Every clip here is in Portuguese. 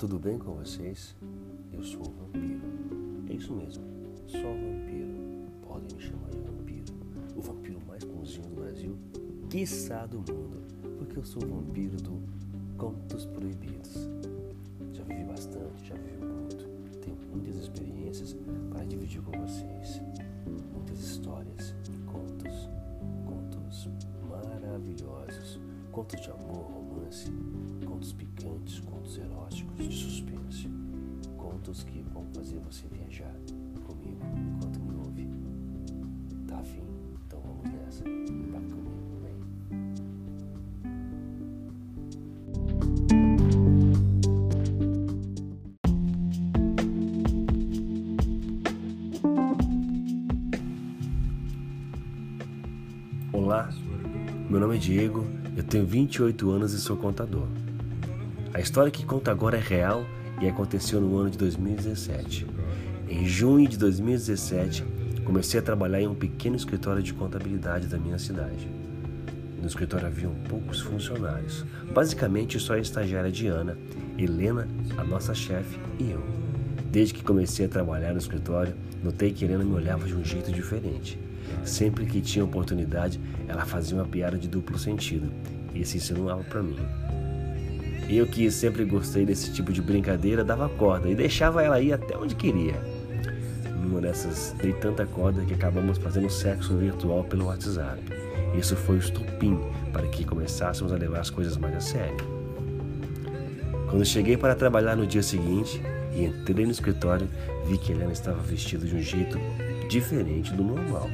tudo bem com vocês? Eu sou o vampiro. É isso mesmo, só vampiro. Podem me chamar de vampiro. O vampiro mais bonzinho do Brasil, quiçá do mundo. Porque eu sou o vampiro do Contos Proibidos. Já vivi bastante, já vivi muito. Tenho muitas experiências para dividir com vocês. Muitas histórias, contos, contos maravilhosos. Contos de amor, romance, contos Contos que vão fazer você viajar comigo enquanto me ouve. Tá afim? Então vamos nessa. Vai comigo, vem. Olá, meu nome é Diego, eu tenho 28 anos e sou contador. A história que conto agora é real e aconteceu no ano de 2017. Em junho de 2017, comecei a trabalhar em um pequeno escritório de contabilidade da minha cidade. No escritório haviam poucos funcionários, basicamente só a estagiária Diana, Helena, a nossa chefe e eu. Desde que comecei a trabalhar no escritório, notei que Helena me olhava de um jeito diferente. Sempre que tinha oportunidade, ela fazia uma piada de duplo sentido e se insinuava para mim. Eu que sempre gostei desse tipo de brincadeira, dava corda e deixava ela ir até onde queria. Numa dessas, dei tanta corda que acabamos fazendo sexo virtual pelo WhatsApp. Isso foi o estupim para que começássemos a levar as coisas mais a sério. Quando cheguei para trabalhar no dia seguinte e entrei no escritório, vi que Helena estava vestida de um jeito diferente do normal.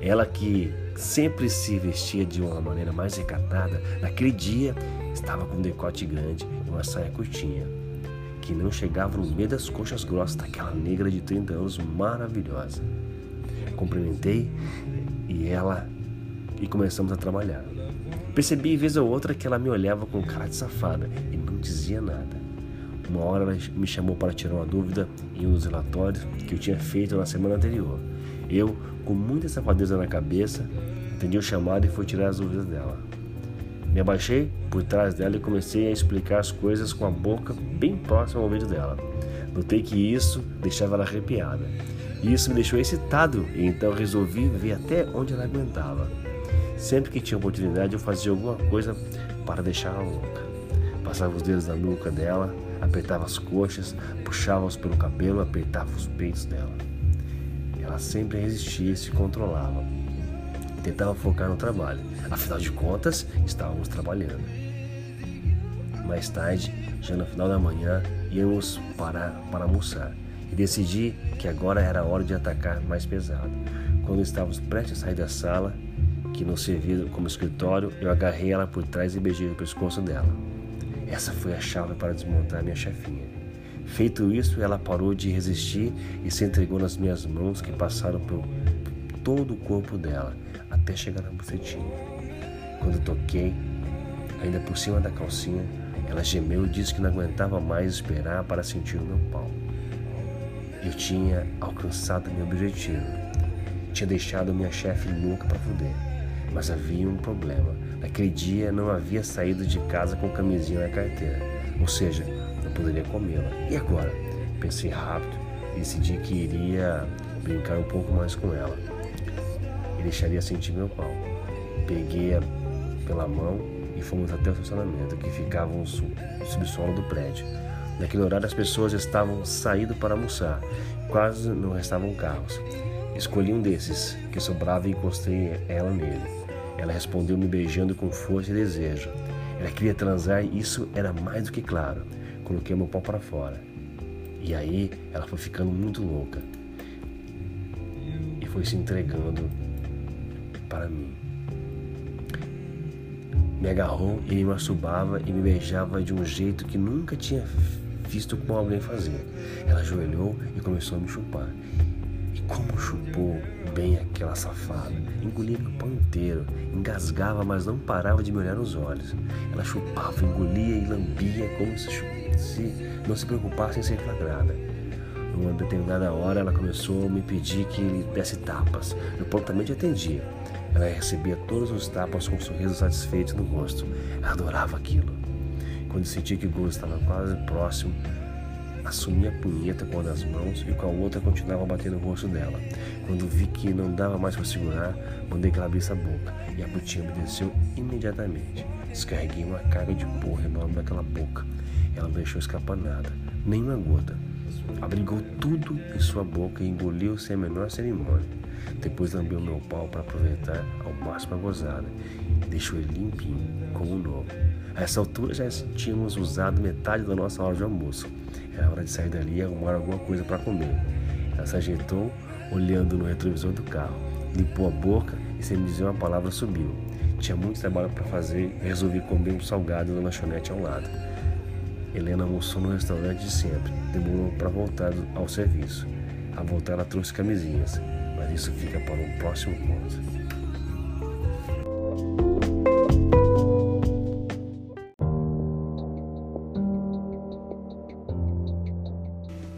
Ela que sempre se vestia de uma maneira mais recatada, naquele dia estava com um decote grande e uma saia curtinha, que não chegava no meio das coxas grossas daquela negra de 30 anos maravilhosa. Cumprimentei e ela e começamos a trabalhar. Percebi vez ou outra que ela me olhava com cara de safada e não dizia nada. Uma hora ela me chamou para tirar uma dúvida em um dos relatórios que eu tinha feito na semana anterior. Eu, com muita safadeza na cabeça, atendi o chamado e fui tirar as dúvidas dela. Me abaixei por trás dela e comecei a explicar as coisas com a boca bem próxima ao ouvido dela. Notei que isso deixava ela arrepiada. E isso me deixou excitado e então resolvi ver até onde ela aguentava. Sempre que tinha oportunidade eu fazia alguma coisa para deixá-la louca. Passava os dedos na nuca dela, apertava as coxas, puxava-os pelo cabelo, apertava os peitos dela. Ela sempre resistia e se controlava. Tentava focar no trabalho. Afinal de contas, estávamos trabalhando. Mais tarde, já no final da manhã, íamos parar para almoçar e decidi que agora era hora de atacar mais pesado. Quando estávamos prestes a sair da sala, que nos servia como escritório, eu agarrei ela por trás e beijei o pescoço dela. Essa foi a chave para desmontar minha chefinha. Feito isso, ela parou de resistir e se entregou nas minhas mãos que passaram por todo o corpo dela até chegar na bucetinha. Quando toquei, ainda por cima da calcinha, ela gemeu e disse que não aguentava mais esperar para sentir o meu pau. Eu tinha alcançado meu objetivo. Tinha deixado minha chefe louca para fuder. Mas havia um problema. Naquele dia não havia saído de casa com camisinha na carteira. Ou seja, poderia comê-la. E agora? Pensei rápido decidi que iria brincar um pouco mais com ela. E deixaria sentir meu pau. Peguei-a pela mão e fomos até o estacionamento, que ficava no subsolo do prédio. Naquele horário as pessoas estavam saindo para almoçar. Quase não restavam carros. Escolhi um desses que sobrava e encostei ela nele. Ela respondeu me beijando com força e desejo. Ela queria transar e isso era mais do que claro. Coloquei meu pau para fora. E aí ela foi ficando muito louca. E foi se entregando para mim. Me agarrou e me masturbava e me beijava de um jeito que nunca tinha visto com alguém fazer. Ela ajoelhou e começou a me chupar. E como chupou bem aquela safada. Engolia meu pão inteiro, engasgava, mas não parava de me olhar nos olhos. Ela chupava, engolia e lambia como se, se não se preocupasse em ser flagrada. Numa determinada hora, ela começou a me pedir que lhe desse tapas. Eu prontamente atendi. Ela recebia todos os tapas com um sorriso satisfeito no rosto. Adorava aquilo. Quando senti que o gozo estava quase próximo, assumi a punheta com uma das mãos e com a outra continuava batendo no rosto dela. Quando vi que não dava mais para segurar, mandei que ela abrisse a boca e a putinha obedeceu imediatamente. Descarreguei uma carga de porra enorme naquela boca. Ela não deixou escapar nada, nem uma gota. Abrigou tudo em sua boca e engoliu sem a menor cerimônia. Depois lambeu meu pau para aproveitar ao máximo a gozada e deixou ele limpinho, como novo. A essa altura já tínhamos usado metade da nossa hora de almoço. Era hora de sair dali e arrumar alguma coisa para comer. Ela se ajeitou, olhando no retrovisor do carro, limpou a boca e, sem dizer uma palavra, subiu. Tinha muito trabalho para fazer e resolvi comer um salgado na lanchonete ao lado. Helena almoçou no restaurante de sempre, demorou para voltar ao serviço. A voltar ela trouxe camisinhas, mas isso fica para um próximo ponto.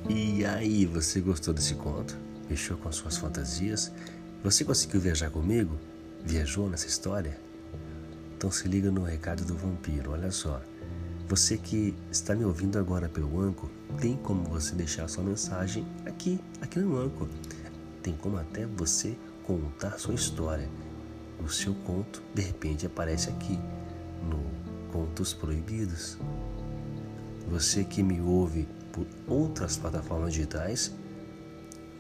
E aí, você gostou desse conto? Mexeu com suas fantasias? Você conseguiu viajar comigo? Viajou nessa história? Então se liga no recado do vampiro, olha só. Você que está me ouvindo agora pelo Anco, tem como você deixar sua mensagem aqui, aqui no Anco. Tem como até você contar sua história. O seu conto, de repente, aparece aqui no Contos Proibidos. Você que me ouve por outras plataformas digitais,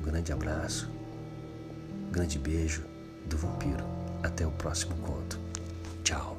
um grande abraço, um grande beijo do vampiro. Até o próximo conto. Tchau.